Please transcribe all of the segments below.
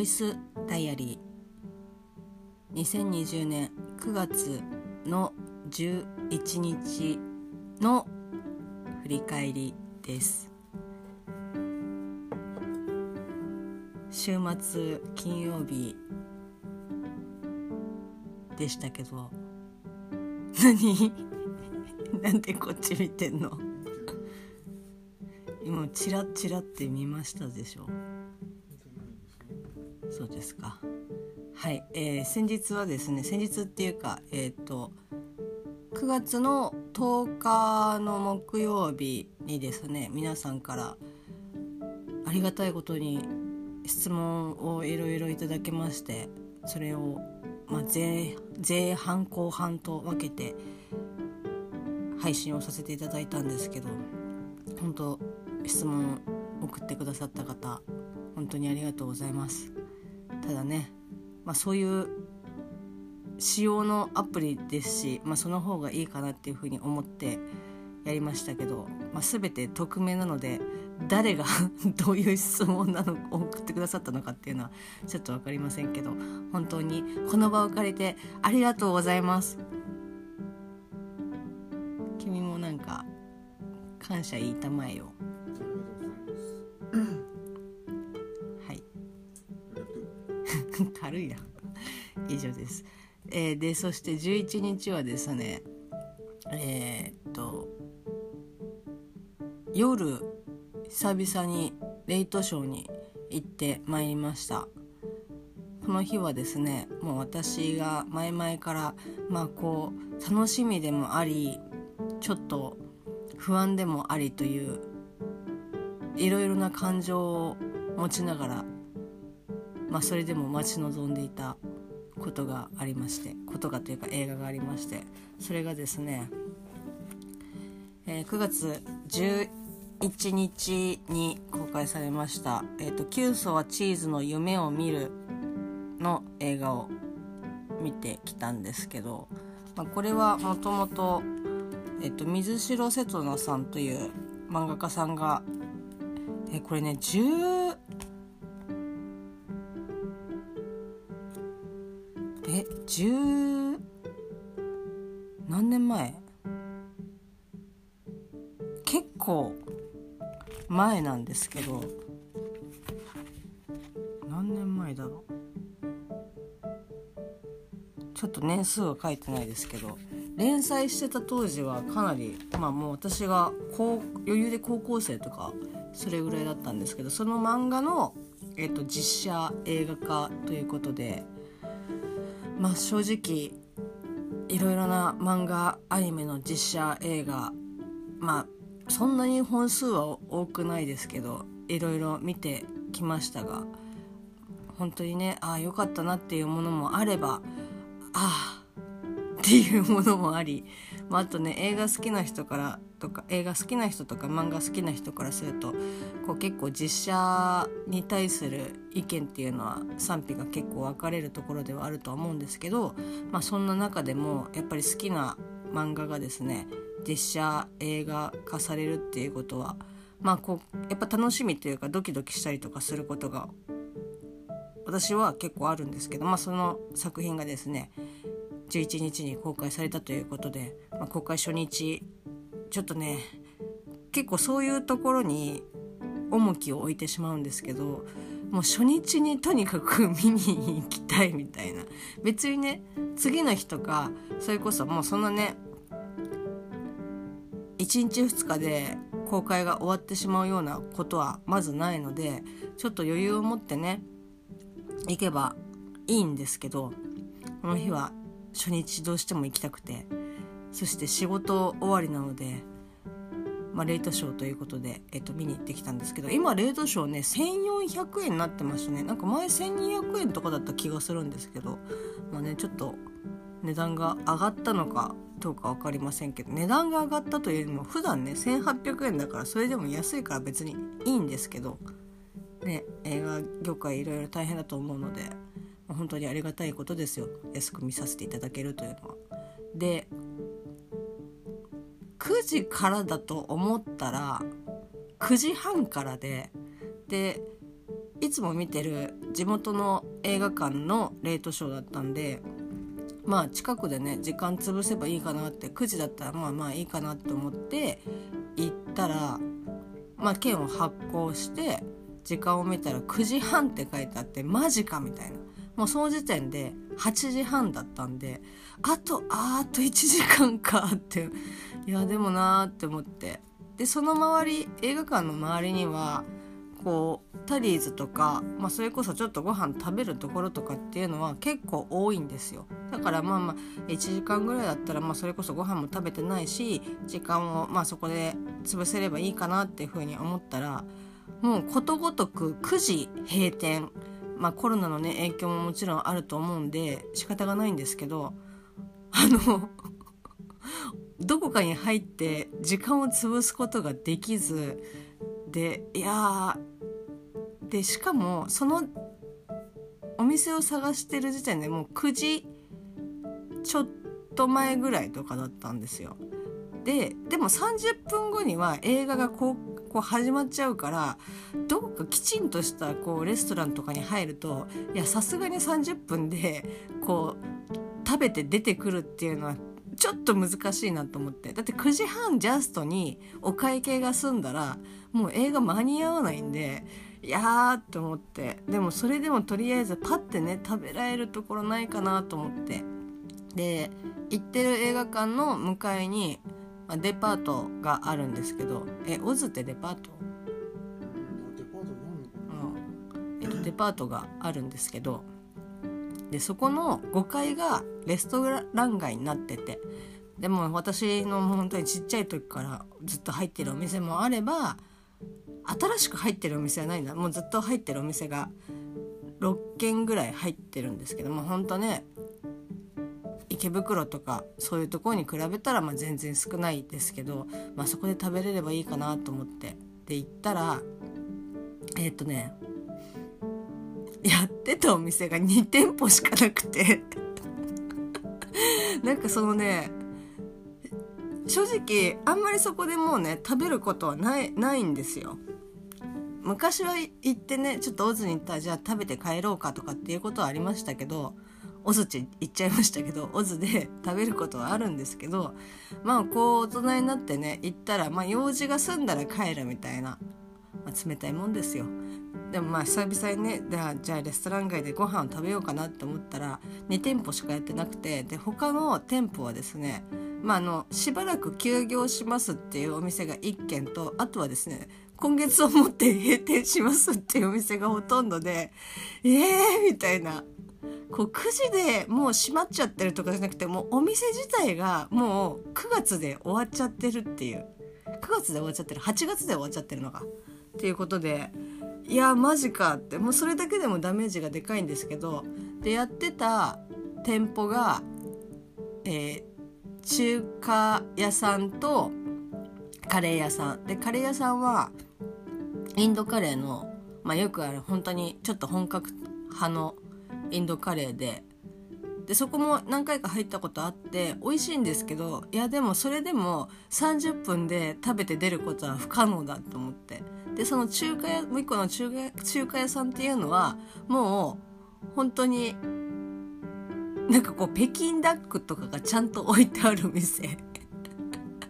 イスダイアリー。2020年9月の11日の振り返りです。週末金曜日でしたけど何？なんでこっち見てんの？今チラッチラって見ましたでしょ？ですか？はい、えー、先日はですね先日っていうかえっ、と9月の10日の木曜日にですね皆さんからありがたいことに質問をいろいろいただきましてそれを、まあ、前前半後半と分けて配信をさせていただいたんですけど本当質問送ってくださった方本当にありがとうございます。ただね、まあ、そういう仕様のアプリですし、まあ、その方がいいかなっていうふうに思ってやりましたけど、まあ、全て匿名なので誰が どういう質問なのを送ってくださったのかっていうのはちょっと分かりませんけど本当にこの場を借りてありがとうございます。君もなんか感謝言いたまえよ。軽いな。以上です。えー、でそして11日はですねえー、っと夜久々にレイトショーに行ってまいりました。この日はですねもう私が前々からまあこう楽しみでもありちょっと不安でもありといういろいろな感情を持ちながらまあそれでも待ち望んでいたことがありましてことがというか映画がありましてそれがですね、えー、9月11日に公開されました「えーと、キュウソはチーズの夢を見る」の映画を見てきたんですけど、まあ、これはもともと水城瀬戸那さんという漫画家さんが、えー、これね10十何年前？結構前なんですけど何年前だろう？ちょっと年数は書いてないですけど連載してた当時はかなりまあもう私がこう余裕で高校生とかそれぐらいだったんですけどその漫画の、えーと実写映画化ということでまあ正直いろいろな漫画アニメの実写映画まあそんなに本数は多くないですけどいろいろ見てきましたが本当にねああよかったなっていうものもあればああっていうものもあり、まあ、あとね映画好きな人からとか映画好きな人とか漫画好きな人からするとこう結構実写に対する意見っていうのは賛否が結構分かれるところではあるとは思うんですけど、まあ、そんな中でもやっぱり好きな漫画がですね実写映画化されるっていうことはまあこうやっぱ楽しみというかドキドキしたりとかすることが私は結構あるんですけど、まあ、その作品がですね11日に公開されたということで、まあ、公開初日ちょっとね結構そういうところに重きを置いてしまうんですけどもう初日にとにかく見に行きたいみたいな。別にね次の日とかそれこそもうそんなね1日2日で公開が終わってしまうようなことはまずないのでちょっと余裕を持ってね行けばいいんですけどこの日は初日どうしても行きたくて。そして仕事終わりなので、まあ、レートショーということで、えっと、見に行ってきたんですけど今レートショーね1400円になってましたねなんか前1200円とかだった気がするんですけどまあねちょっと値段が上がったのかどうか分かりませんけど値段が上がったというよりも普段ね1800円だからそれでも安いから別にいいんですけどね映画業界いろいろ大変だと思うので本当にありがたいことですよ安く見させていただけるというのは。で9時からだと思ったら9時半からででいつも見てる地元の映画館のレートショーだったんでまあ近くでね時間潰せばいいかなって9時だったらまあまあいいかなと思って行ったらまあ券を発行して時間を見たら9時半って書いてあってマジかみたいな。もうその時点で8時半だったんであとあと1時間かっていやでもなーって思って。でその周り映画館の周りにはこうタリーズとか、まあ、それこそちょっとご飯食べるところとかっていうのは結構多いんですよ。だからまあまあ1時間ぐらいだったらまあそれこそご飯も食べてないし時間をまあそこで潰せればいいかなっていうふうに思ったらもうことごとく9時閉店まあコロナのね影響ももちろんあると思うんで仕方がないんですけどあの どこかに入って時間を潰すことができずでいやでしかもそのお店を探してる時点でもう9時ちょっと前ぐらいとかだったんですよ。ででも30分後には映画がこうこう始まっちゃうからどこかきちんとしたこうレストランとかに入るといやさすがに30分でこう食べて出てくるっていうのはちょっと難しいなと思って。だって9時半ジャストにお会計が済んだらもう映画間に合わないんでいやーって思って。でもそれでもとりあえずパッてね食べられるところないかなと思って。で行ってる映画館の向かいにデパートがあるんですけどえオズってデパート？うん。えっとデパートがあるんですけどでそこの5階がレストラン街になっててでも私の本当にちっちゃい時からずっと入ってるお店もあれば新しく入ってるお店はないんだ。もうずっと入ってるお店が6軒ぐらい入ってるんですけども本当ね池袋とかそういうところに比べたらまあ全然少ないですけど、まあ、そこで食べれればいいかなと思って。で行ったらえっ、とねやってたお店が2店舗しかなくて。なんかそのね正直あんまりそこでもうね食べることはないないんですよ。昔は行ってねちょっとオズに行ったらじゃあ食べて帰ろうかとかっていうことはありましたけどオズって言っちゃいましたけど オズで食べることはあるんですけどまあこう大人になってね行ったらまあ用事が済んだら帰るみたいな、まあ、冷たいもんですよ。でもまあ久々にねじゃあレストラン街でご飯を食べようかなって思ったら2店舗しかやってなくてで他の店舗はですねまあ、あのしばらく休業しますっていうお店が1軒とあとはですね今月をもって閉店しますっていうお店がほとんどでえーみたいな。こう9時でもう閉まっちゃってるとかじゃなくてもうお店自体がもう9月で終わっちゃってるっていう。9月で終わっちゃってる。8月で終わっちゃってるのか。っていうことでいやマジかって。もうそれだけでもダメージがでかいんですけどでやってた店舗が、えー、中華屋さんとカレー屋さん。でカレー屋さんはインドカレーの、まあ、よくある本当にちょっと本格派のインドカレーで。でそこも何回か入ったことあって美味しいんですけどいやでもそれでも30分で食べて出ることは不可能だと思って。でその中華屋もう一個の中華中華屋さんっていうのはもう本当になんかこう北京ダックとかがちゃんと置いてある店。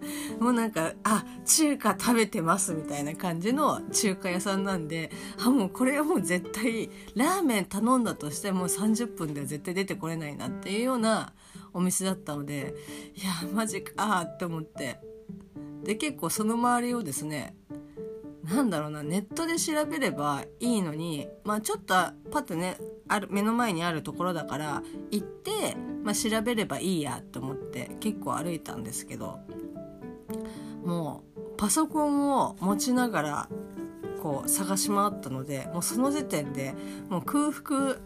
もうなんか、あ、中華食べてますみたいな感じの中華屋さんなんで、あ、もうこれはもう絶対、ラーメン頼んだとしても30分では絶対出てこれないなっていうようなお店だったので、いや、マジかって思って。で、結構その周りをですね、なんだろうな、ネットで調べればいいのに、まあちょっとパッとね、ある、目の前にあるところだから、行って、まあ調べればいいやと思って結構歩いたんですけど、もうパソコンを持ちながらこう探し回ったのでもうその時点でもう空腹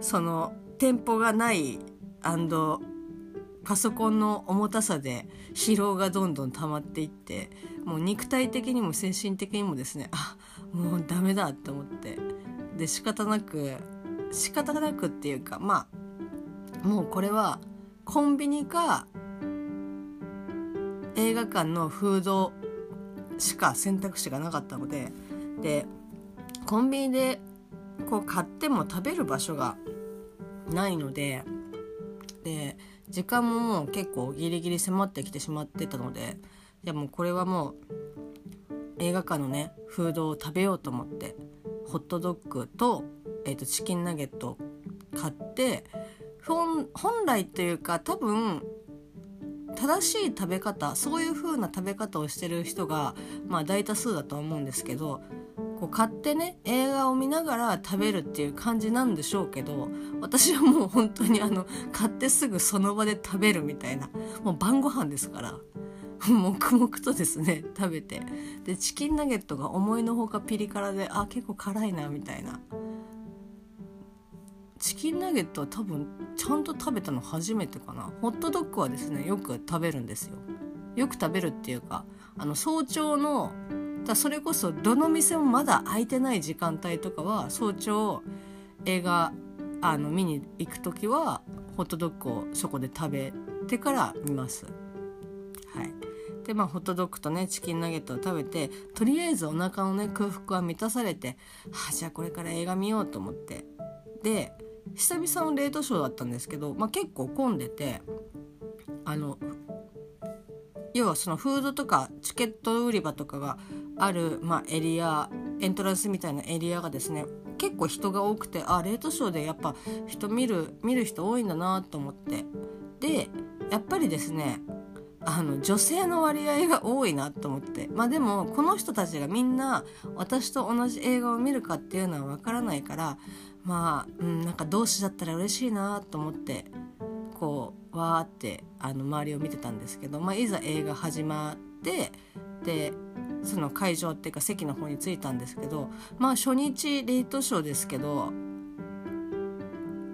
その店舗がないパソコンの重たさで疲労がどんどん溜まっていってもう肉体的にも精神的にもですねあもうダメだって思ってで仕方なく仕方なくっていうかまあもうこれはコンビニか映画館のフードしか選択肢がなかったのででコンビニでこう買っても食べる場所がないのでで時間もも結構ギリギリ迫ってきてしまってたのでいやもこれはもう映画館のねフードを食べようと思ってホットドッグと,、えー、とチキンナゲット買って本来というか多分正しい食べ方そういう風な食べ方をしてる人が、まあ、大多数だとは思うんですけどこう買ってね映画を見ながら食べるっていう感じなんでしょうけど私はもう本当にあの買ってすぐその場で食べるみたいなもう晩ご飯ですから黙々とですね食べて。でチキンナゲットが思いのほかピリ辛であ結構辛いなみたいな。チキンナゲットは多分ちゃんと食べたの初めてかな。ホットドッグはですねよく食べるんですよ。よく食べるっていうかあの早朝のだそれこそどの店もまだ開いてない時間帯とかは早朝映画あの見に行く時はホットドッグをそこで食べてから見ます。はい、でまあホットドッグとねチキンナゲットを食べてとりあえずお腹のね空腹は満たされて、はあ、じゃあこれから映画見ようと思って。で久々のレートショーだったんですけど、まあ、結構混んでてあの要はそのフードとかチケット売り場とかがある、まあ、エリアエントランスみたいなエリアがですね結構人が多くてあレートショーでやっぱ人見る見る人多いんだなと思って。でやっぱりですねあの女性の割合が多いなと思って。まあでもこの人たちがみんな私と同じ映画を見るかっていうのは分からないからまあ、うん、なんか同志だったら嬉しいなと思ってこうわーってあの周りを見てたんですけど、まあ、いざ映画始まってでその会場っていうか席の方に着いたんですけどまあ初日レイトショーですけど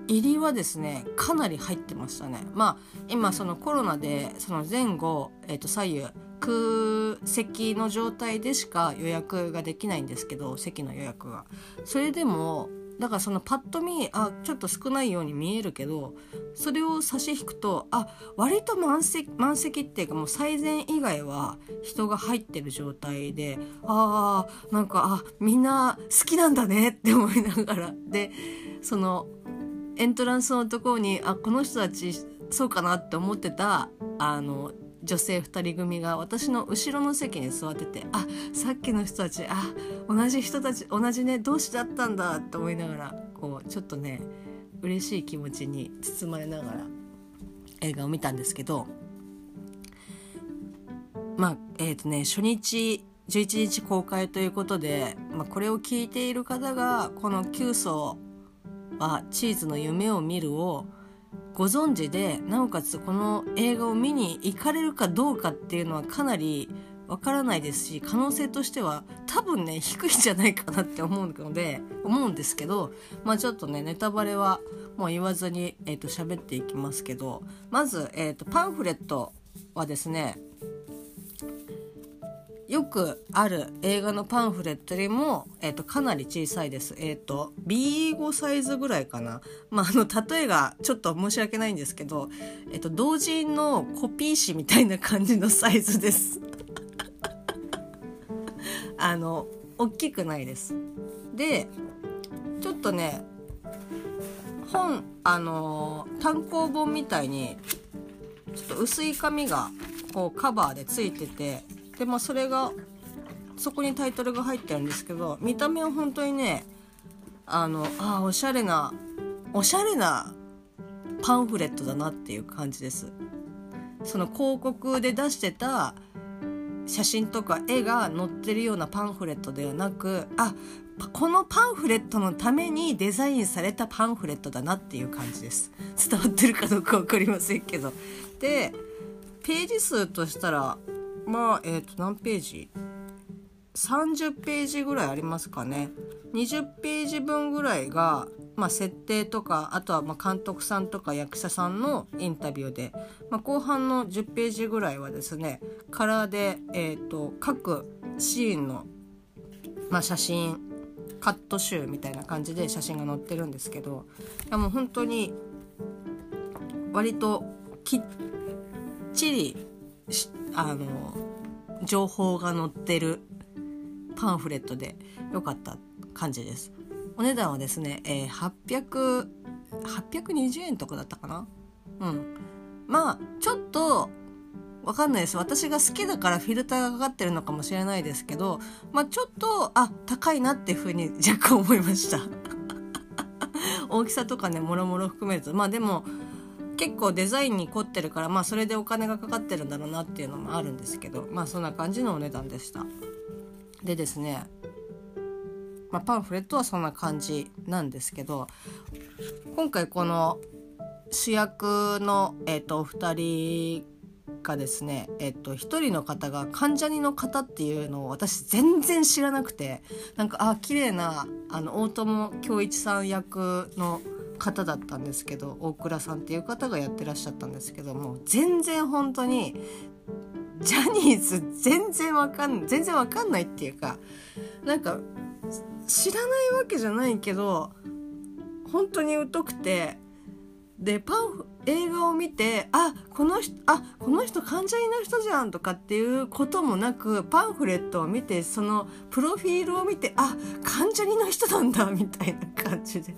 入りはですねかなり入ってましたね。まあ今そのコロナでその前後、えー、と左右空席の状態でしか予約ができないんですけど席の予約が。それでもだからそのパッと見あちょっと少ないように見えるけどそれを差し引くとあ割と満席満席っていうかもう最前以外は人が入ってる状態でああなんかあみんな好きなんだねって思いながら。でそのエントランスのところにあこの人たちそうかなって思ってたあの女性2人組が私の後ろの席に座っててあさっきの人たちあ同じ人たち同じね同士だったんだって思いながらこうちょっとね嬉しい気持ちに包まれながら映画を見たんですけどまあえっ、ー、とね初日11日公開ということで、まあ、これを聞いている方がこの「9層はチーズの夢を見る」をご存知でなおかつこの映画を見に行かれるかどうかっていうのはかなりわからないですし可能性としては多分ね低いんじゃないかなって思うので思うんですけどまあちょっとねネタバレはもう言わずに、えーと、喋っていきますけどまず、えーとパンフレットはですねよくある映画のパンフレットよりも、えっ、ー、と、かなり小さいです。えっ、ー、と、B5 サイズぐらいかな。まあ、あの、例えがちょっと申し訳ないんですけど、えっ、ー、と、同人のコピー紙みたいな感じのサイズです。あの、大きくないです。で、ちょっとね、本、あの単行本みたいに、ちょっと薄い紙が、こう、カバーでついてて、でまあそれがそこにタイトルが入ってるんですけど見た目は本当にねあのあおしゃれなおしゃれなパンフレットだなっていう感じです。その広告で出してた写真とか絵が載ってるようなパンフレットではなくあこのパンフレットのためにデザインされたパンフレットだなっていう感じです。伝わってるかどうか分かりませんけど。でページ数としたらまあえっ、ー、と何ページ？30ページぐらいありますかね。20ページ分ぐらいが、まあ、設定とかあとはま監督さんとか役者さんのインタビューで、まあ、後半の10ページぐらいはですねカラーで、えーと、各シーンの、まあ、写真カット集みたいな感じで写真が載ってるんですけどいやもう本当に割ときっちりあの情報が載ってるパンフレットでよかった感じです。お値段はですね、えー、800 820円とかだったかな？うん。まあちょっとわかんないです。私が好きだからフィルターがかかってるのかもしれないですけどまあちょっとあ高いなっていうふうに若干思いました。大きさとかねもろもろ含めると。まあでも結構デザインに凝ってるからまあそれでお金がかかってるんだろうなっていうのもあるんですけどまあそんな感じのお値段でした。でですねまあ、パンフレットはそんな感じなんですけど今回この主役の、えーと、お二人がですね、えっと、一人の方が関ジャニの方っていうのを私全然知らなくてなんかあ綺麗なあの大友恭一さん役の方だったんですけど大倉さんっていう方がやってらっしゃったんですけども全然本当にジャニーズ全然わかん全然わかんないっていうかなんか知らないわけじゃないけど本当に疎くてでパン映画を見てあこの人あこの人関ジャニの人じゃんとかっていうこともなくパンフレットを見てそのプロフィールを見てあ関ジャニの人なんだみたいな感じで。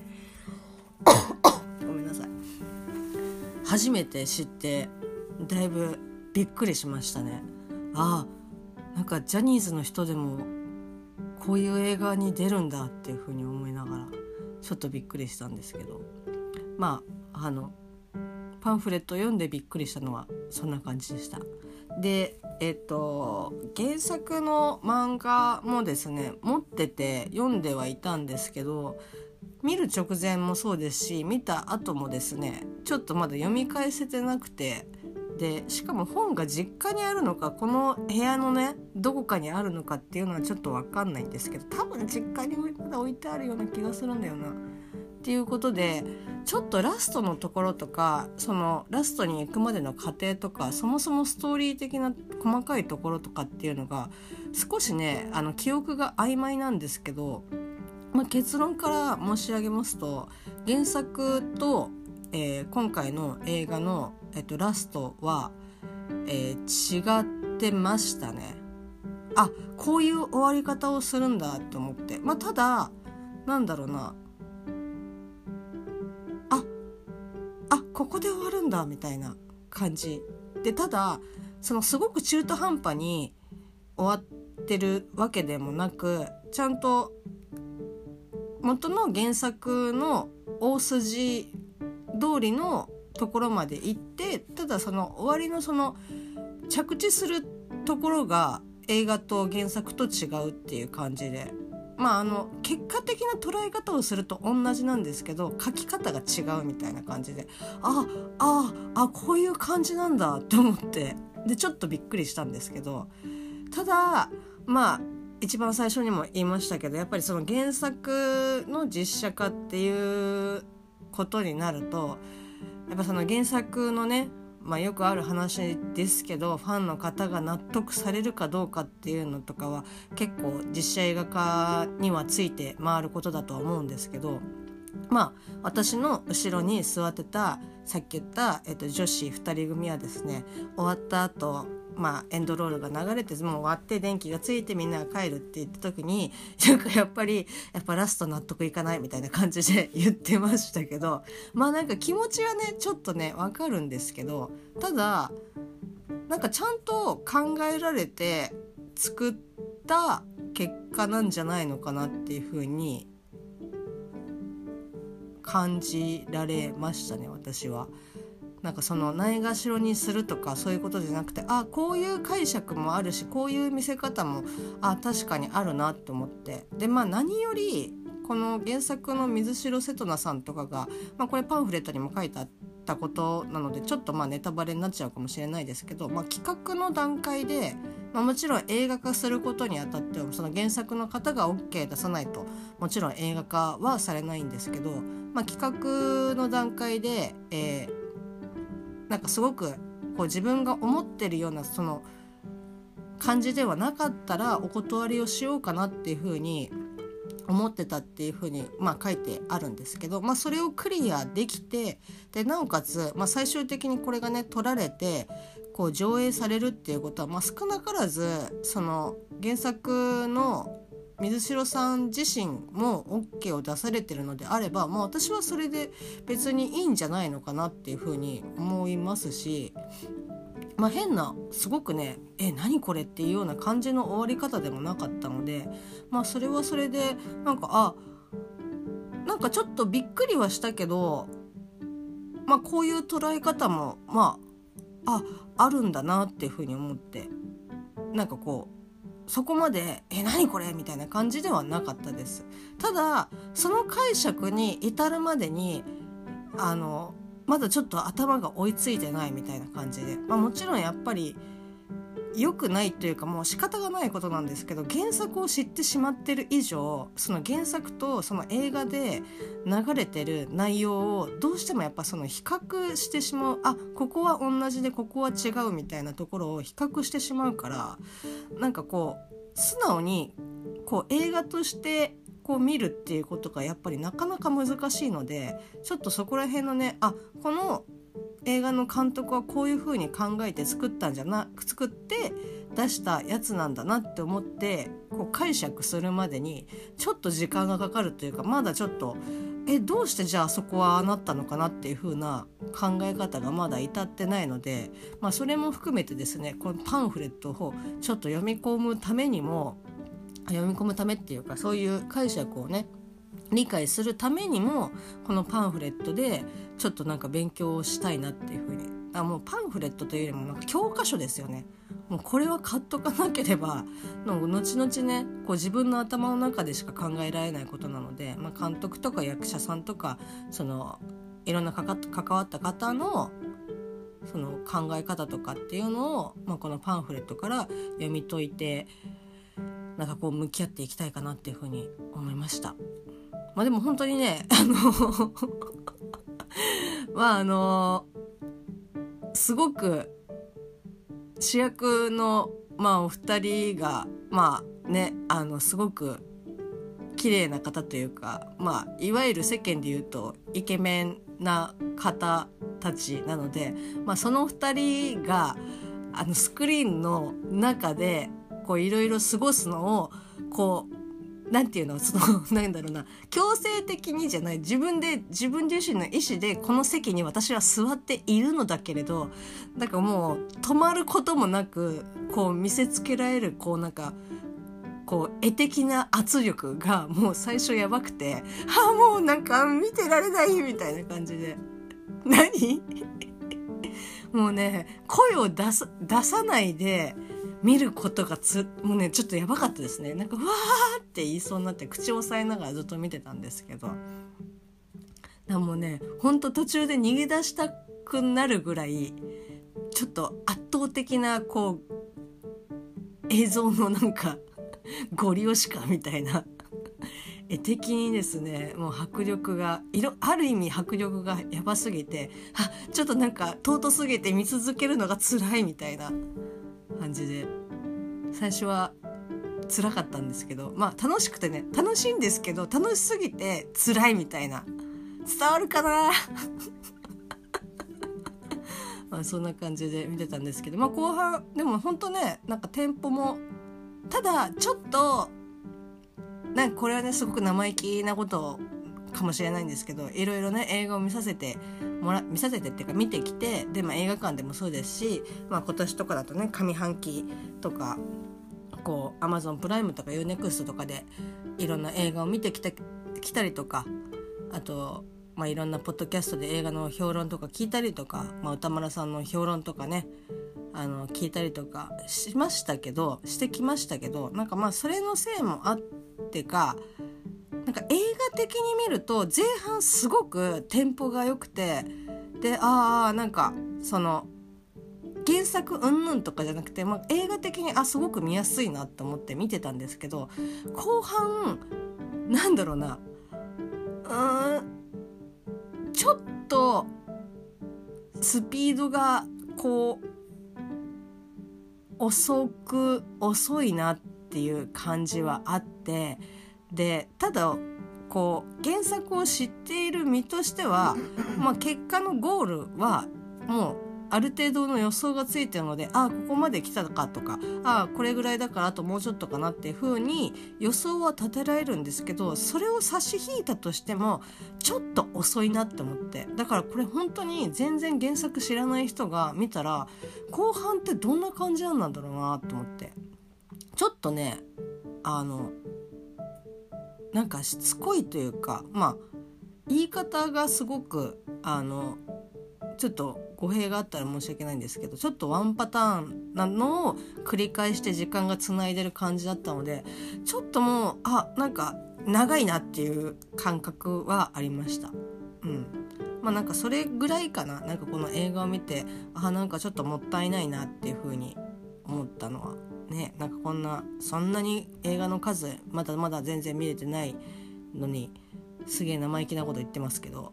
ごめんなさい。初めて知ってだいぶびっくりしましたね。ああなんかジャニーズの人でもこういう映画に出るんだっていうふうに思いながらちょっとびっくりしたんですけど。まああのパンフレット読んでびっくりしたのはそんな感じでした。でえっと原作の漫画もですね持ってて読んではいたんですけど見る直前もそうですし見た後もですねちょっとまだ読み返せてなくてでしかも本が実家にあるのかこの部屋のねどこかにあるのかっていうのはちょっと分かんないんですけど多分実家にまだ置いてあるような気がするんだよな。っていうことでちょっとラストのところとかそのラストに行くまでの過程とかそもそもストーリー的な細かいところとかっていうのが少しねあの記憶が曖昧なんですけど、まあ、結論から申し上げますと原作と、えー、今回の映画のえっと、ラストは、えー、違ってましたね。あこういう終わり方をするんだって思って。まあただなんだろうな。ああここで終わるんだみたいな感じ。でただそのすごく中途半端に終わってるわけでもなくちゃんと元の原作の大筋通りのところまで行ってただその終わりのその着地するところが映画と原作と違うっていう感じで。まああの結果的な捉え方をすると同じなんですけど書き方が違うみたいな感じで。あああこういう感じなんだって思って。でちょっとびっくりしたんですけど。ただまあ一番最初にも言いましたけどやっぱりその原作の実写化っていうことになるとやっぱその原作のねまあ、よくある話ですけどファンの方が納得されるかどうかっていうのとかは結構実写映画化にはついて回ることだとは思うんですけどまあ私の後ろに座ってたさっき言った、えっと、女子2人組はですね終わった後まあ、エンドロールが流れてもう終わって電気がついてみんなが帰るって言った時に なんかやっぱりやっぱラスト納得いかないみたいな感じで言ってましたけどまあなんか気持ちはねちょっとねわかるんですけどただなんかちゃんと考えられて作った結果なんじゃないのかなっていうふうに感じられましたね私は。なんかそのないがしろにするとかそういうことじゃなくてあこういう解釈もあるしこういう見せ方もあ確かにあるなって思って。でまあ何よりこの原作の水城瀬戸那さんとかが、まあ、これパンフレットにも書いてあったことなのでちょっとまあネタバレになっちゃうかもしれないですけど、まあ、企画の段階で、まあ、もちろん映画化することにあたってはその原作の方が OK 出さないともちろん映画化はされないんですけど、まあ、企画の段階で、えーなんかすごくこう自分が思ってるようなその感じではなかったらお断りをしようかなっていうふうに思ってたっていうふうに、まあ、書いてあるんですけど、まあ、それをクリアできてでなおかつ、まあ、最終的にこれがね取られてこう上映されるっていうことは、まあ、少なからずその原作の水城さん自身も OK を出されてるのであれば、まあ、私はそれで別にいいんじゃないのかなっていうふうに思いますし、まあ、変なすごくね「え何これ?」っていうような感じの終わり方でもなかったので、まあ、それはそれでなんかあなんかちょっとびっくりはしたけど、まあ、こういう捉え方もまああるんだなっていうふうに思ってなんかこうそこまで「え何これ?」みたいな感じではなかったです。ただその解釈に至るまでにあのまだちょっと頭が追いついてないみたいな感じで、まあ、もちろんやっぱり良くないというかもう仕方がないことなんですけど原作を知ってしまってる以上その原作とその映画で流れてる内容をどうしてもやっぱその比較してしまうあここは同じでここは違うみたいなところを比較してしまうからなんかこう素直にこう映画としてこう見るっていうことがやっぱりなかなか難しいのでちょっとそこら辺のねあこの映画の監督はこういう風に考えて作ったんじゃな作って出したやつなんだなって思ってこう解釈するまでにちょっと時間がかかるというかまだちょっとえどうしてじゃあそこはあなったのかなっていう風な考え方がまだ至ってないので、まあ、それも含めてですねこのパンフレットをちょっと読み込むためにも読み込むためっていうかそういう解釈をね理解するためにもこのパンフレットでちょっとなんか勉強したいなっていうふうにあもうパンフレットというよりもなんか教科書ですよねもうこれは買っとかなければの後々ねこう自分の頭の中でしか考えられないことなので、まあ、監督とか役者さんとかそのいろんな関わった方のその考え方とかっていうのを、まあ、このパンフレットから読み解いてなんかこう向き合っていきたいかなっていうふうに思いました。まあでも本当にね、あの まああのすごく主役の、まあ、お二人がまあねあのすごく綺麗な方というか、まあ、いわゆる世間で言うとイケメンな方たちなので、まあ、その二人があのスクリーンの中でこういろいろ過ごすのをこうなんていうの？その なんだろうな。強制的にじゃない。自分で自分自身の意思でこの席に私は座っているのだけれどなんかもう止まることもなくこう見せつけられるこうなんかこう絵的な圧力がもう最初やばくて「あもうなんか見てられない」みたいな感じで「何？もうね声を出す出さないで見ることがつもうねちょっとやばかったですね。なんかわーって言いそうになって口を押さえながらずっと見てたんですけど。だもうねほんと途中で逃げ出したくなるぐらいちょっと圧倒的なこう映像のなんか ゴリ押し感みたいな。絵的にですねもう迫力が色ある意味迫力がやばすぎてあちょっとなんか尊すぎて見続けるのが辛いみたいな。感じで。最初は辛かったんですけど。まあ楽しくてね。楽しいんですけど楽しすぎて辛いみたいな。伝わるかな？まあそんな感じで見てたんですけど。まあ後半でもほんとねなんかテンポもただちょっとなんかこれはねすごく生意気なことをかもしれないんですけどいろいろね映画を見させてもら見させてっていうか見てきてで、まあ、映画館でもそうですし、まあ、今年とかだとね上半期とかこうアマゾンプライムとか UNEXT とかでいろんな映画を見てきたきたりとかあと、まあ、いろんなポッドキャストで映画の評論とか聞いたりとか、まあ、歌丸さんの評論とかねあの聞いたりとかしましたけどしてきましたけどなんかまあそれのせいもあってかなんか映画的に見ると前半すごくテンポが良くてでああなんかその原作うんぬんとかじゃなくて、まあ、映画的にあすごく見やすいなって思って見てたんですけど後半なんだろうなうんちょっとスピードがこう遅く遅いなっていう感じはあってでただこう原作を知っている身としては、まあ、結果のゴールはもうある程度の予想がついてるのでああここまで来たかとかああこれぐらいだからあともうちょっとかなっていう風に予想は立てられるんですけどそれを差し引いたとしてもちょっと遅いなって思って。だからこれ本当に全然原作知らない人が見たら後半ってどんな感じなんだろうなと思って。ちょっとねあのなんかしつこいというかまあ言い方がすごくあのちょっと語弊があったら申し訳ないんですけどちょっとワンパターンなのを繰り返して時間がつないでる感じだったのでちょっともうあなんか長いなっていう感覚はありました。うん。まあなんかそれぐらいかな。なんかこの映画を見てあなんかちょっともったいないなっていう風に思ったのは。ねなんかこんなそんなに映画の数まだまだ全然見れてないのにすげえ生意気なこと言ってますけど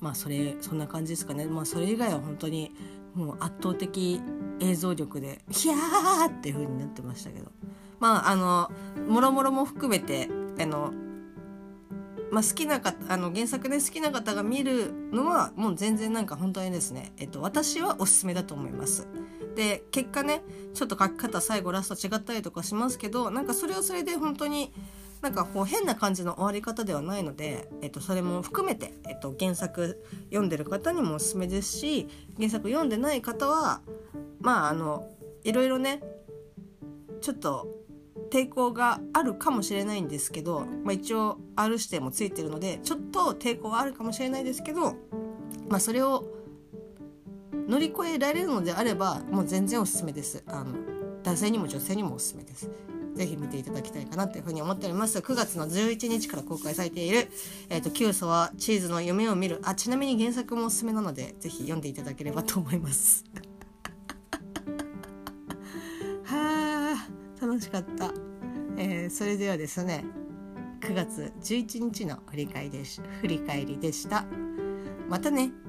まあそれそんな感じですかねまあそれ以外は本当にもう圧倒的映像力でヒャーっていう風になってましたけどまああのもろもろも含めてあのまあ、好きな方あの原作で好きな方が見るのはもう全然なんか本当にですね、えっと、私はおすすめだと思います。で結果ねちょっと書き方最後ラスト違ったりとかしますけどなんかそれはそれで本当になんかこう変な感じの終わり方ではないので、えっと、それも含めて、えっと、原作読んでる方にもおすすめですし原作読んでない方はまああのいろいろねちょっと抵抗があるかもしれないんですけど、まあ、一応 R 指定もついてるのでちょっと抵抗はあるかもしれないですけど、まあ、それを乗り越えられるのであればもう全然おすすめです。あの男性にも女性にもおすすめです。ぜひ見ていただきたいかなというふうに思っております。9月の11日から公開されている「えーと、キューソはチーズの夢を見る」あちなみに原作もおすすめなのでぜひ読んでいただければと思います。はあ楽しかった、えー、それではですね9月11日の振り返りでし振り返りでした。またね。